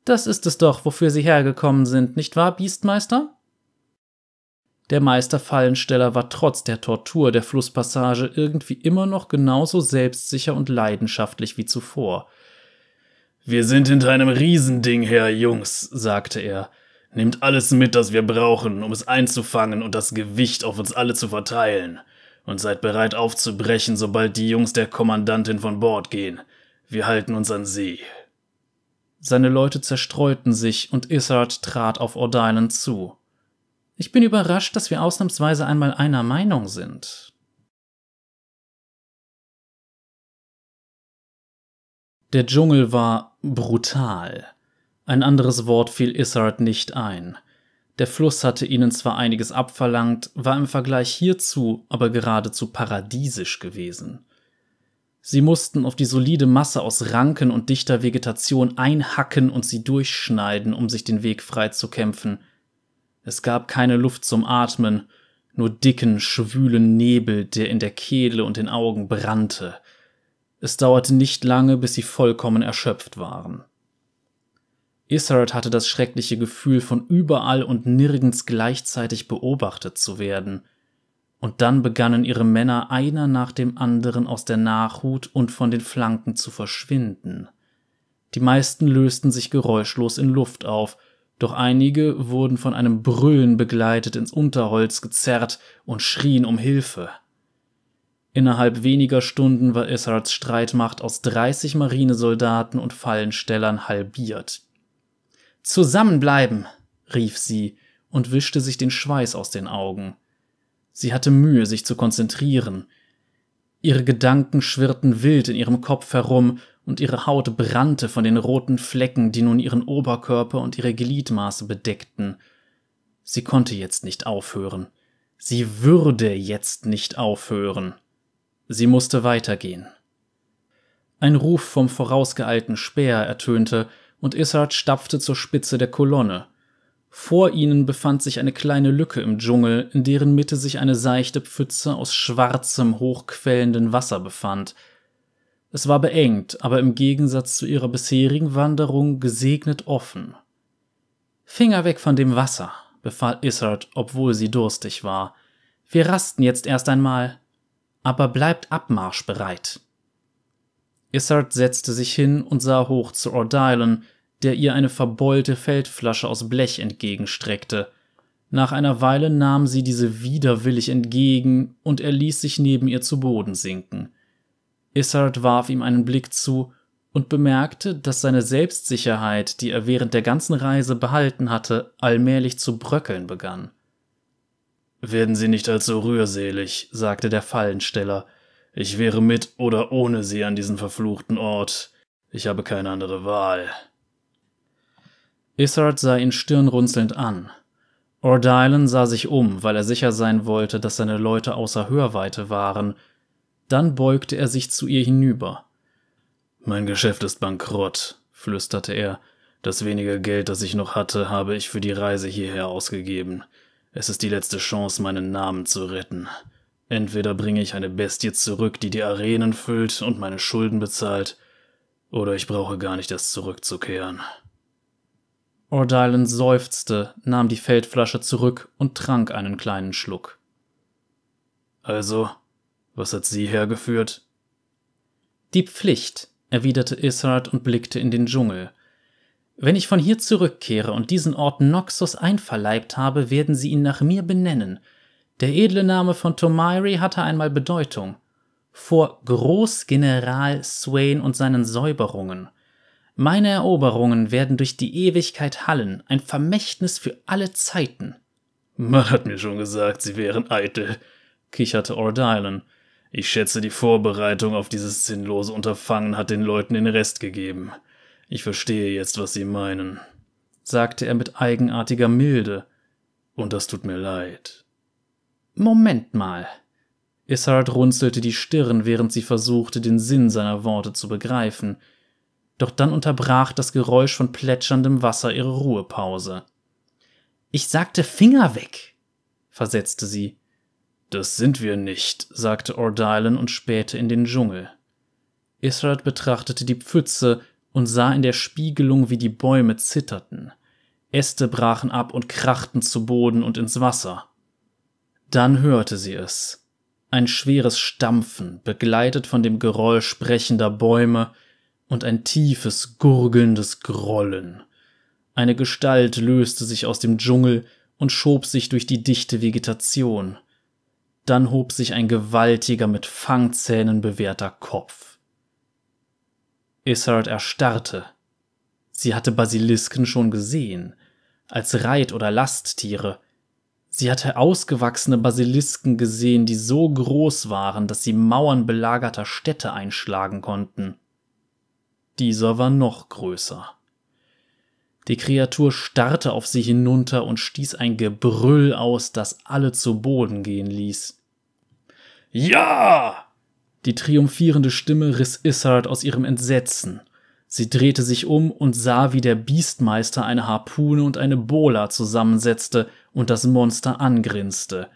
Speaker 1: Das ist es doch, wofür Sie hergekommen sind, nicht wahr, Biestmeister? Der Meisterfallensteller war trotz der Tortur der Flusspassage irgendwie immer noch genauso selbstsicher und leidenschaftlich wie zuvor.
Speaker 2: Wir sind hinter einem Riesending her, Jungs, sagte er. Nehmt alles mit, das wir brauchen, um es einzufangen und das Gewicht auf uns alle zu verteilen. Und seid bereit aufzubrechen, sobald die Jungs der Kommandantin von Bord gehen. Wir halten uns an sie.
Speaker 1: Seine Leute zerstreuten sich und Issard trat auf Ordylan zu. Ich bin überrascht, dass wir ausnahmsweise einmal einer Meinung sind. Der Dschungel war brutal. Ein anderes Wort fiel Issard nicht ein. Der Fluss hatte ihnen zwar einiges abverlangt, war im Vergleich hierzu aber geradezu paradiesisch gewesen. Sie mussten auf die solide Masse aus Ranken und dichter Vegetation einhacken und sie durchschneiden, um sich den Weg frei zu kämpfen – es gab keine Luft zum Atmen, nur dicken, schwülen Nebel, der in der Kehle und den Augen brannte. Es dauerte nicht lange, bis sie vollkommen erschöpft waren. Issard hatte das schreckliche Gefühl, von überall und nirgends gleichzeitig beobachtet zu werden. Und dann begannen ihre Männer einer nach dem anderen aus der Nachhut und von den Flanken zu verschwinden. Die meisten lösten sich geräuschlos in Luft auf, doch einige wurden von einem Brüllen begleitet ins Unterholz gezerrt und schrien um Hilfe. Innerhalb weniger Stunden war Issards Streitmacht aus 30 Marinesoldaten und Fallenstellern halbiert. Zusammenbleiben, rief sie und wischte sich den Schweiß aus den Augen. Sie hatte Mühe, sich zu konzentrieren. Ihre Gedanken schwirrten wild in ihrem Kopf herum und ihre Haut brannte von den roten Flecken, die nun ihren Oberkörper und ihre Gliedmaße bedeckten. Sie konnte jetzt nicht aufhören. Sie würde jetzt nicht aufhören. Sie musste weitergehen. Ein Ruf vom vorausgeeilten Speer ertönte, und Issard stapfte zur Spitze der Kolonne. Vor ihnen befand sich eine kleine Lücke im Dschungel, in deren Mitte sich eine seichte Pfütze aus schwarzem, hochquellenden Wasser befand – es war beengt, aber im Gegensatz zu ihrer bisherigen Wanderung gesegnet offen. Finger weg von dem Wasser, befahl Issard, obwohl sie durstig war. Wir rasten jetzt erst einmal, aber bleibt abmarschbereit. Issard setzte sich hin und sah hoch zu Ordylan, der ihr eine verbeulte Feldflasche aus Blech entgegenstreckte. Nach einer Weile nahm sie diese widerwillig entgegen, und er ließ sich neben ihr zu Boden sinken. Issard warf ihm einen Blick zu und bemerkte, dass seine Selbstsicherheit, die er während der ganzen Reise behalten hatte, allmählich zu bröckeln begann.
Speaker 2: Werden Sie nicht allzu rührselig, sagte der Fallensteller. Ich wäre mit oder ohne Sie an diesen verfluchten Ort. Ich habe keine andere Wahl.
Speaker 1: Issard sah ihn stirnrunzelnd an. Ordylan sah sich um, weil er sicher sein wollte, dass seine Leute außer Hörweite waren. Dann beugte er sich zu ihr hinüber.
Speaker 2: Mein Geschäft ist bankrott, flüsterte er. Das wenige Geld, das ich noch hatte, habe ich für die Reise hierher ausgegeben. Es ist die letzte Chance, meinen Namen zu retten. Entweder bringe ich eine Bestie zurück, die die Arenen füllt und meine Schulden bezahlt, oder ich brauche gar nicht erst zurückzukehren.
Speaker 1: Ordylan seufzte, nahm die Feldflasche zurück und trank einen kleinen Schluck.
Speaker 2: Also, was hat Sie hergeführt?
Speaker 1: Die Pflicht, erwiderte Issard und blickte in den Dschungel. Wenn ich von hier zurückkehre und diesen Ort Noxus einverleibt habe, werden sie ihn nach mir benennen. Der edle Name von Tomairi hatte einmal Bedeutung. Vor Großgeneral Swain und seinen Säuberungen. Meine Eroberungen werden durch die Ewigkeit hallen, ein Vermächtnis für alle Zeiten.
Speaker 2: Man hat mir schon gesagt, sie wären eitel, kicherte Ordylan. Ich schätze, die Vorbereitung auf dieses sinnlose Unterfangen hat den Leuten den Rest gegeben. Ich verstehe jetzt, was sie meinen, sagte er mit eigenartiger Milde. Und das tut mir leid.
Speaker 1: Moment mal. Issard runzelte die Stirn, während sie versuchte, den Sinn seiner Worte zu begreifen. Doch dann unterbrach das Geräusch von plätscherndem Wasser ihre Ruhepause. Ich sagte Finger weg, versetzte sie.
Speaker 2: Das sind wir nicht, sagte Ordylan und spähte in den Dschungel.
Speaker 1: Israel betrachtete die Pfütze und sah in der Spiegelung, wie die Bäume zitterten. Äste brachen ab und krachten zu Boden und ins Wasser. Dann hörte sie es. Ein schweres Stampfen, begleitet von dem Geräusch brechender Bäume und ein tiefes, gurgelndes Grollen. Eine Gestalt löste sich aus dem Dschungel und schob sich durch die dichte Vegetation – dann hob sich ein gewaltiger, mit Fangzähnen bewehrter Kopf. Issard erstarrte. Sie hatte Basilisken schon gesehen, als Reit- oder Lasttiere. Sie hatte ausgewachsene Basilisken gesehen, die so groß waren, dass sie Mauern belagerter Städte einschlagen konnten. Dieser war noch größer. Die Kreatur starrte auf sie hinunter und stieß ein Gebrüll aus, das alle zu Boden gehen ließ.
Speaker 2: Ja!
Speaker 1: Die triumphierende Stimme riss Issard aus ihrem Entsetzen. Sie drehte sich um und sah, wie der Biestmeister eine Harpune und eine Bola zusammensetzte und das Monster angrinste.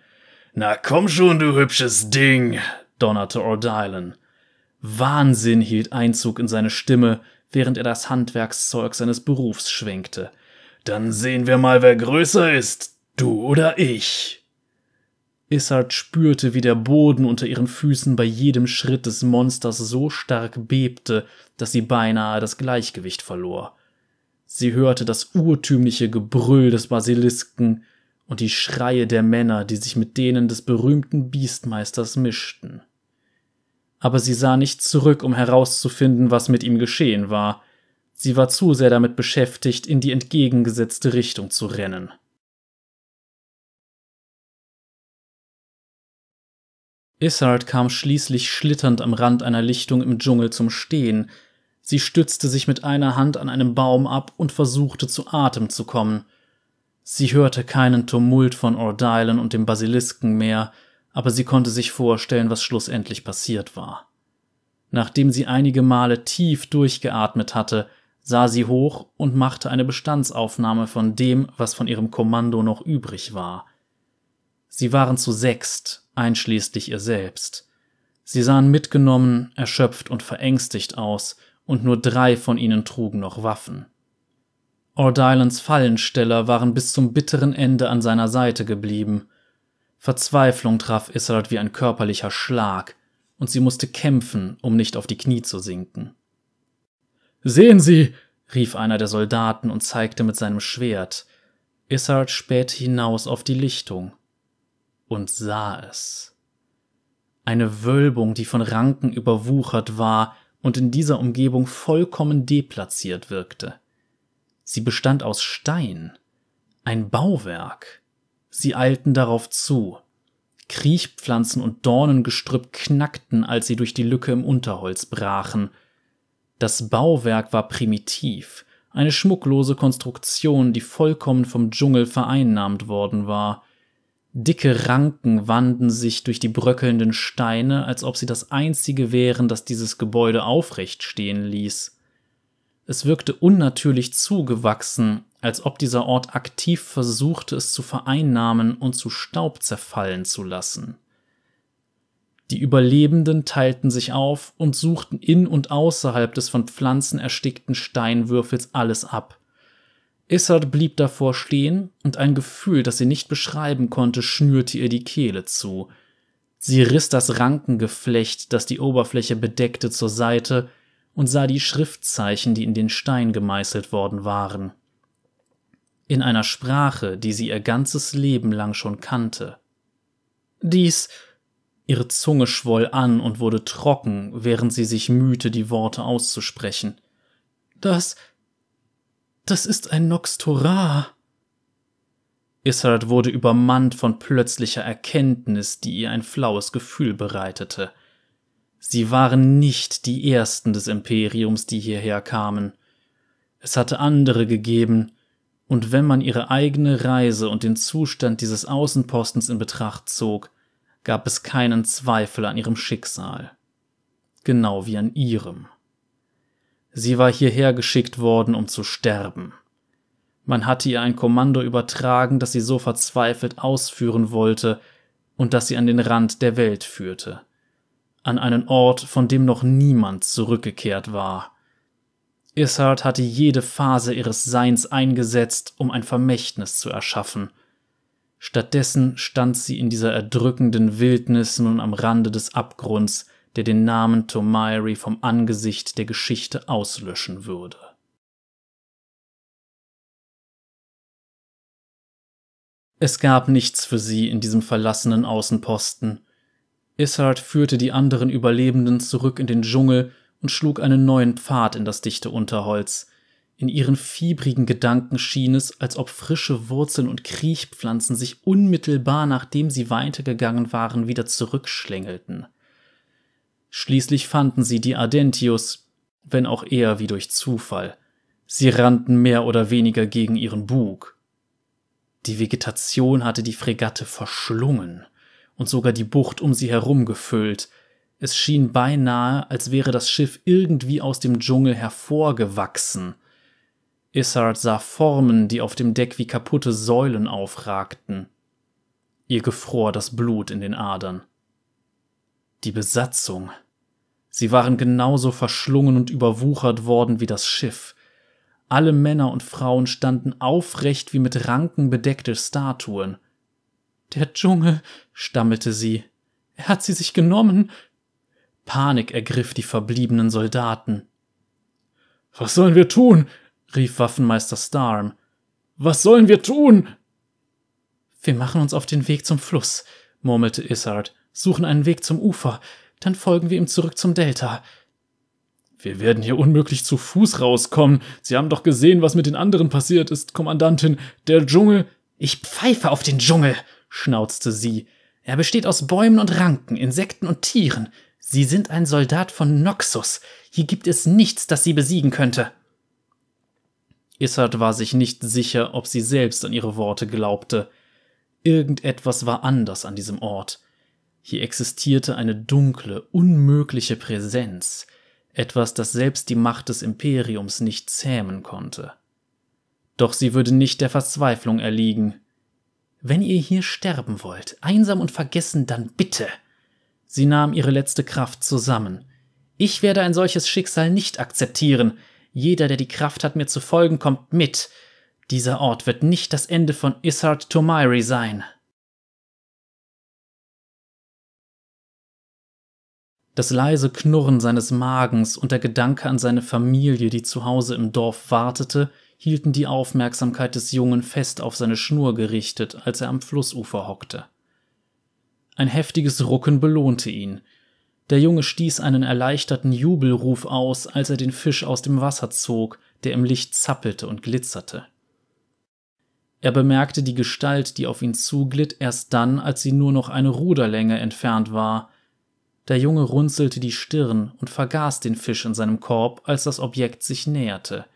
Speaker 2: Na komm schon, du hübsches Ding,
Speaker 1: donnerte Ordylan. Wahnsinn hielt Einzug in seine Stimme, während er das Handwerkszeug seines Berufs schwenkte.
Speaker 2: Dann sehen wir mal, wer größer ist, du oder ich.
Speaker 1: Issard spürte, wie der Boden unter ihren Füßen bei jedem Schritt des Monsters so stark bebte, dass sie beinahe das Gleichgewicht verlor. Sie hörte das urtümliche Gebrüll des Basilisken und die Schreie der Männer, die sich mit denen des berühmten Biestmeisters mischten. Aber sie sah nicht zurück, um herauszufinden, was mit ihm geschehen war. Sie war zu sehr damit beschäftigt, in die entgegengesetzte Richtung zu rennen. Issard kam schließlich schlitternd am Rand einer Lichtung im Dschungel zum Stehen. Sie stützte sich mit einer Hand an einem Baum ab und versuchte zu Atem zu kommen. Sie hörte keinen Tumult von Ordylan und dem Basilisken mehr, aber sie konnte sich vorstellen, was schlussendlich passiert war. Nachdem sie einige Male tief durchgeatmet hatte, sah sie hoch und machte eine Bestandsaufnahme von dem, was von ihrem Kommando noch übrig war. Sie waren zu sechst, einschließlich ihr selbst. Sie sahen mitgenommen, erschöpft und verängstigt aus, und nur drei von ihnen trugen noch Waffen. Ordylans Fallensteller waren bis zum bitteren Ende an seiner Seite geblieben. Verzweiflung traf Isolde wie ein körperlicher Schlag, und sie musste kämpfen, um nicht auf die Knie zu sinken.
Speaker 2: Sehen Sie,
Speaker 1: rief einer der Soldaten und zeigte mit seinem Schwert. Isolde spähte hinaus auf die Lichtung und sah es. Eine Wölbung, die von Ranken überwuchert war und in dieser Umgebung vollkommen deplatziert wirkte. Sie bestand aus Stein, ein Bauwerk. Sie eilten darauf zu. Kriechpflanzen und Dornengestrüpp knackten, als sie durch die Lücke im Unterholz brachen. Das Bauwerk war primitiv, eine schmucklose Konstruktion, die vollkommen vom Dschungel vereinnahmt worden war. Dicke Ranken wanden sich durch die bröckelnden Steine, als ob sie das einzige wären, das dieses Gebäude aufrecht stehen ließ. Es wirkte unnatürlich zugewachsen, als ob dieser Ort aktiv versuchte, es zu vereinnahmen und zu Staub zerfallen zu lassen. Die Überlebenden teilten sich auf und suchten in und außerhalb des von Pflanzen erstickten Steinwürfels alles ab. Issard blieb davor stehen, und ein Gefühl, das sie nicht beschreiben konnte, schnürte ihr die Kehle zu. Sie riss das Rankengeflecht, das die Oberfläche bedeckte, zur Seite und sah die Schriftzeichen, die in den Stein gemeißelt worden waren. In einer Sprache, die sie ihr ganzes Leben lang schon kannte. Dies. Ihre Zunge schwoll an und wurde trocken, während sie sich mühte, die Worte auszusprechen. Das. Das ist ein Noxtora. Issard wurde übermannt von plötzlicher Erkenntnis, die ihr ein flaues Gefühl bereitete. Sie waren nicht die Ersten des Imperiums, die hierher kamen. Es hatte andere gegeben, und wenn man ihre eigene Reise und den Zustand dieses Außenpostens in Betracht zog, gab es keinen Zweifel an ihrem Schicksal. Genau wie an ihrem. Sie war hierher geschickt worden, um zu sterben. Man hatte ihr ein Kommando übertragen, das sie so verzweifelt ausführen wollte und das sie an den Rand der Welt führte an einen Ort, von dem noch niemand zurückgekehrt war. Ishard hatte jede Phase ihres Seins eingesetzt, um ein Vermächtnis zu erschaffen. Stattdessen stand sie in dieser erdrückenden Wildnis nun am Rande des Abgrunds, der den Namen Tomairi vom Angesicht der Geschichte auslöschen würde. Es gab nichts für sie in diesem verlassenen Außenposten, Ishard führte die anderen Überlebenden zurück in den Dschungel und schlug einen neuen Pfad in das dichte Unterholz. In ihren fiebrigen Gedanken schien es, als ob frische Wurzeln und Kriechpflanzen sich unmittelbar nachdem sie weitergegangen waren wieder zurückschlängelten. Schließlich fanden sie die Ardentius, wenn auch eher wie durch Zufall. Sie rannten mehr oder weniger gegen ihren Bug. Die Vegetation hatte die Fregatte verschlungen und sogar die Bucht um sie herum gefüllt. Es schien beinahe, als wäre das Schiff irgendwie aus dem Dschungel hervorgewachsen. Issard sah Formen, die auf dem Deck wie kaputte Säulen aufragten. Ihr gefror das Blut in den Adern. Die Besatzung. Sie waren genauso verschlungen und überwuchert worden wie das Schiff. Alle Männer und Frauen standen aufrecht wie mit Ranken bedeckte Statuen. Der Dschungel, stammelte sie. Er hat sie sich genommen. Panik ergriff die verbliebenen Soldaten.
Speaker 2: Was sollen wir tun? rief Waffenmeister Starm. Was sollen wir tun?
Speaker 1: Wir machen uns auf den Weg zum Fluss, murmelte Issard, suchen einen Weg zum Ufer, dann folgen wir ihm zurück zum Delta.
Speaker 2: Wir werden hier unmöglich zu Fuß rauskommen. Sie haben doch gesehen, was mit den anderen passiert ist, Kommandantin. Der Dschungel.
Speaker 1: Ich pfeife auf den Dschungel, schnauzte sie. Er besteht aus Bäumen und Ranken, Insekten und Tieren. Sie sind ein Soldat von Noxus. Hier gibt es nichts, das sie besiegen könnte. Issard war sich nicht sicher, ob sie selbst an ihre Worte glaubte. Irgendetwas war anders an diesem Ort. Hier existierte eine dunkle, unmögliche Präsenz, etwas, das selbst die Macht des Imperiums nicht zähmen konnte. Doch sie würde nicht der Verzweiflung erliegen. Wenn ihr hier sterben wollt, einsam und vergessen, dann bitte. Sie nahm ihre letzte Kraft zusammen. Ich werde ein solches Schicksal nicht akzeptieren. Jeder, der die Kraft hat, mir zu folgen, kommt mit. Dieser Ort wird nicht das Ende von Issard Tomairi sein. Das leise Knurren seines Magens und der Gedanke an seine Familie, die zu Hause im Dorf wartete, hielten die Aufmerksamkeit des Jungen fest auf seine Schnur gerichtet, als er am Flussufer hockte. Ein heftiges Rucken belohnte ihn. Der Junge stieß einen erleichterten Jubelruf aus, als er den Fisch aus dem Wasser zog, der im Licht zappelte und glitzerte. Er bemerkte die Gestalt, die auf ihn zuglitt, erst dann, als sie nur noch eine Ruderlänge entfernt war. Der Junge runzelte die Stirn und vergaß den Fisch in seinem Korb, als das Objekt sich näherte.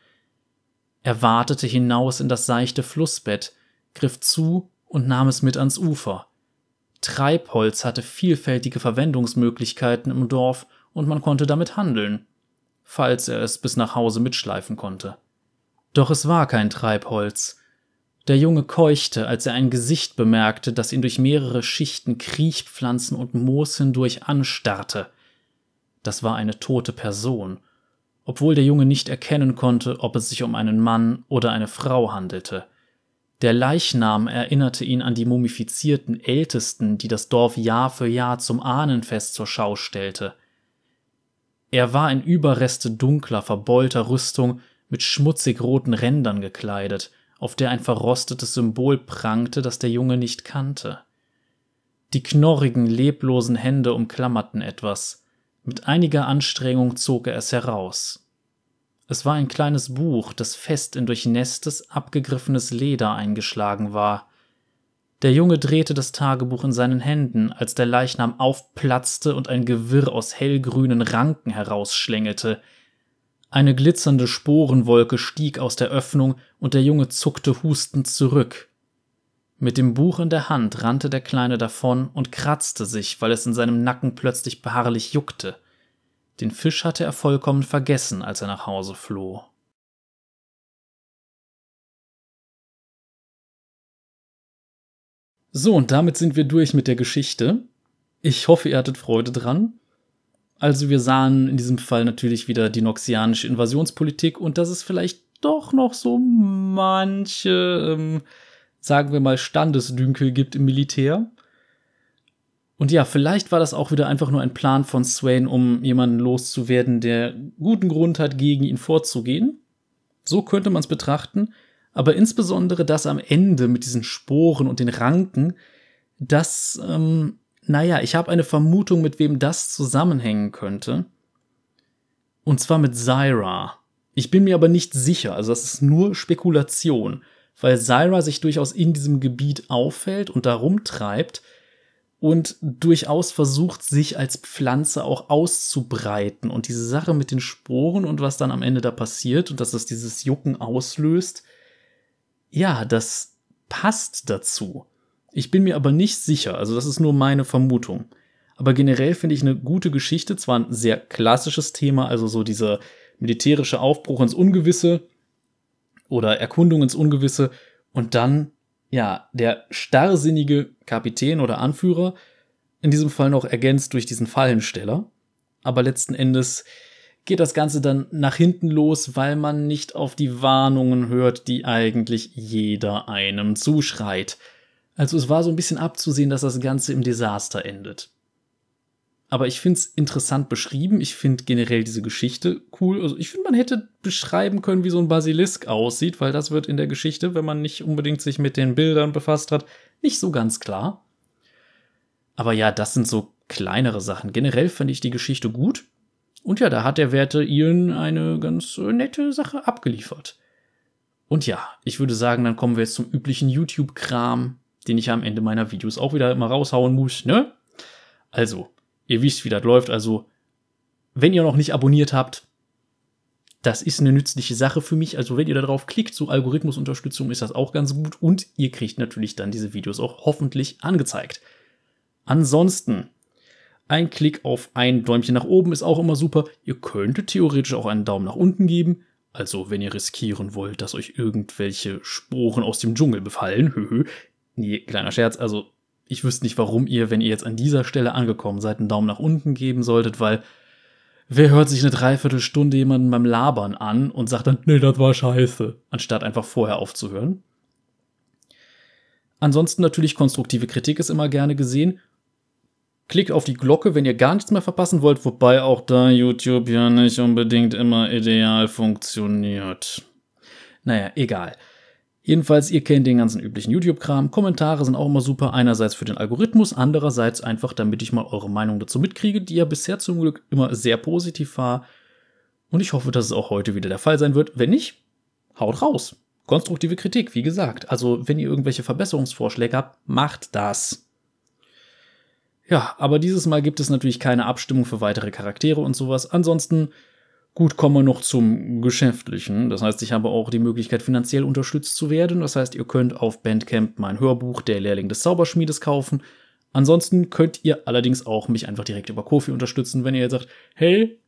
Speaker 1: Er wartete hinaus in das seichte Flussbett, griff zu und nahm es mit ans Ufer. Treibholz hatte vielfältige Verwendungsmöglichkeiten im Dorf und man konnte damit handeln, falls er es bis nach Hause mitschleifen konnte. Doch es war kein Treibholz. Der Junge keuchte, als er ein Gesicht bemerkte, das ihn durch mehrere Schichten Kriechpflanzen und Moos hindurch anstarrte. Das war eine tote Person, obwohl der Junge nicht erkennen konnte, ob es sich um einen Mann oder eine Frau handelte. Der Leichnam erinnerte ihn an die mumifizierten Ältesten, die das Dorf Jahr für Jahr zum Ahnenfest zur Schau stellte. Er war in Überreste dunkler, verbeulter Rüstung mit schmutzig roten Rändern gekleidet, auf der ein verrostetes Symbol prangte, das der Junge nicht kannte. Die knorrigen, leblosen Hände umklammerten etwas. Mit einiger Anstrengung zog er es heraus. Es war ein kleines Buch, das fest in durchnässtes, abgegriffenes Leder eingeschlagen war. Der Junge drehte das Tagebuch in seinen Händen, als der Leichnam aufplatzte und ein Gewirr aus hellgrünen Ranken herausschlängelte. Eine glitzernde Sporenwolke stieg aus der Öffnung und der Junge zuckte hustend zurück. Mit dem Buch in der Hand rannte der Kleine davon und kratzte sich, weil es in seinem Nacken plötzlich beharrlich juckte. Den Fisch hatte er vollkommen vergessen, als er nach Hause floh. So, und damit sind wir durch mit der Geschichte. Ich hoffe, ihr hattet Freude dran. Also wir sahen in diesem Fall natürlich wieder die noxianische Invasionspolitik und dass es vielleicht doch noch so manche, ähm, sagen wir mal, Standesdünkel gibt im Militär. Und ja, vielleicht war das auch wieder einfach nur ein Plan von Swain, um jemanden loszuwerden, der guten Grund hat, gegen ihn vorzugehen. So könnte man es betrachten. Aber insbesondere das am Ende mit diesen Sporen und den Ranken, das, ähm, naja, ich habe eine Vermutung, mit wem das zusammenhängen könnte. Und zwar mit Zyra. Ich bin mir aber nicht sicher, also das ist nur Spekulation, weil Zyra sich durchaus in diesem Gebiet auffällt und da rumtreibt und durchaus versucht, sich als Pflanze auch auszubreiten. Und diese Sache mit den Sporen und was dann am Ende da passiert und dass es dieses Jucken auslöst, ja, das passt dazu. Ich bin mir aber nicht sicher, also das ist nur meine Vermutung. Aber generell finde ich eine gute Geschichte, zwar ein sehr klassisches Thema, also so dieser militärische Aufbruch ins Ungewisse oder Erkundung ins Ungewisse und dann ja, der starrsinnige Kapitän oder Anführer, in diesem Fall noch ergänzt durch diesen Fallensteller. Aber letzten Endes geht das Ganze dann nach hinten los, weil man nicht auf die Warnungen hört, die eigentlich jeder einem zuschreit. Also es war so ein bisschen abzusehen, dass das Ganze im Desaster endet. Aber ich finde es interessant beschrieben. Ich finde generell diese Geschichte cool. Also ich finde, man hätte beschreiben können, wie so ein Basilisk aussieht, weil das wird in der Geschichte, wenn man nicht unbedingt sich mit den Bildern befasst hat, nicht so ganz klar. Aber ja, das sind so kleinere Sachen. Generell fand ich die Geschichte gut. Und ja, da hat der Werte Ian eine ganz nette Sache abgeliefert. Und ja, ich würde sagen, dann kommen wir jetzt zum üblichen YouTube-Kram, den ich am Ende meiner Videos auch wieder immer raushauen muss, ne? Also, Ihr wisst, wie das läuft. Also, wenn ihr noch nicht abonniert habt, das ist eine nützliche Sache für mich. Also, wenn ihr darauf klickt, so Algorithmusunterstützung ist das auch ganz gut. Und ihr kriegt natürlich dann diese Videos auch hoffentlich angezeigt. Ansonsten, ein Klick auf ein Däumchen nach oben ist auch immer super. Ihr könntet theoretisch auch einen Daumen nach unten geben. Also, wenn ihr riskieren wollt, dass euch irgendwelche Sporen aus dem Dschungel befallen. Nee, kleiner Scherz. Also, ich wüsste nicht, warum ihr, wenn ihr jetzt an dieser Stelle angekommen seid, einen Daumen nach unten geben solltet, weil wer hört sich eine Dreiviertelstunde jemanden beim Labern an und sagt dann, nee, das war scheiße, anstatt einfach vorher aufzuhören. Ansonsten natürlich konstruktive Kritik ist immer gerne gesehen. Klickt auf die Glocke, wenn ihr gar nichts mehr verpassen wollt, wobei auch da YouTube ja nicht unbedingt immer ideal funktioniert. Naja, egal. Jedenfalls, ihr kennt den ganzen üblichen YouTube-Kram. Kommentare sind auch immer super. Einerseits für den Algorithmus, andererseits einfach, damit ich mal eure Meinung dazu mitkriege, die ja bisher zum Glück immer sehr positiv war. Und ich hoffe, dass es auch heute wieder der Fall sein wird. Wenn nicht, haut raus. Konstruktive Kritik, wie gesagt. Also, wenn ihr irgendwelche Verbesserungsvorschläge habt, macht das. Ja, aber dieses Mal gibt es natürlich keine Abstimmung für weitere Charaktere und sowas. Ansonsten, gut, kommen wir noch zum Geschäftlichen. Das heißt, ich habe auch die Möglichkeit, finanziell unterstützt zu werden. Das heißt, ihr könnt auf Bandcamp mein Hörbuch Der Lehrling des Zauberschmiedes kaufen. Ansonsten könnt ihr allerdings auch mich einfach direkt über Kofi unterstützen, wenn ihr jetzt sagt, hey,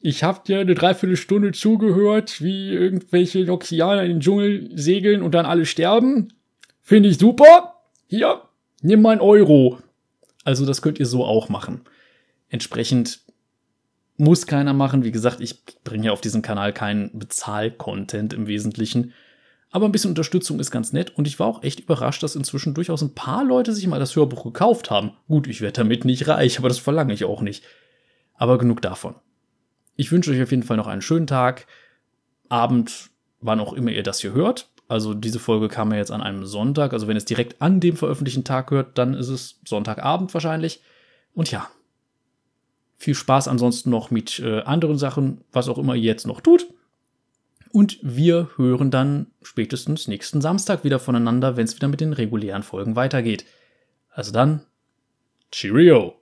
Speaker 1: ich hab dir eine Dreiviertelstunde zugehört, wie irgendwelche Noxianer in den Dschungel segeln und dann alle sterben. Finde ich super. Hier, nimm mal einen Euro. Also das könnt ihr so auch machen. Entsprechend muss keiner machen. Wie gesagt, ich bringe ja auf diesem Kanal keinen Bezahl-Content im Wesentlichen. Aber ein bisschen Unterstützung ist ganz nett und ich war auch echt überrascht, dass inzwischen durchaus ein paar Leute sich mal das Hörbuch gekauft haben. Gut, ich werde damit nicht reich, aber das verlange ich auch nicht. Aber genug davon. Ich wünsche euch auf jeden Fall noch einen schönen Tag, Abend, wann auch immer ihr das hier hört. Also diese Folge kam ja jetzt an einem Sonntag. Also wenn es direkt an dem veröffentlichten Tag hört, dann ist es Sonntagabend wahrscheinlich. Und ja, viel Spaß ansonsten noch mit äh, anderen Sachen, was auch immer ihr jetzt noch tut. Und wir hören dann spätestens nächsten Samstag wieder voneinander, wenn es wieder mit den regulären Folgen weitergeht. Also dann, Cheerio!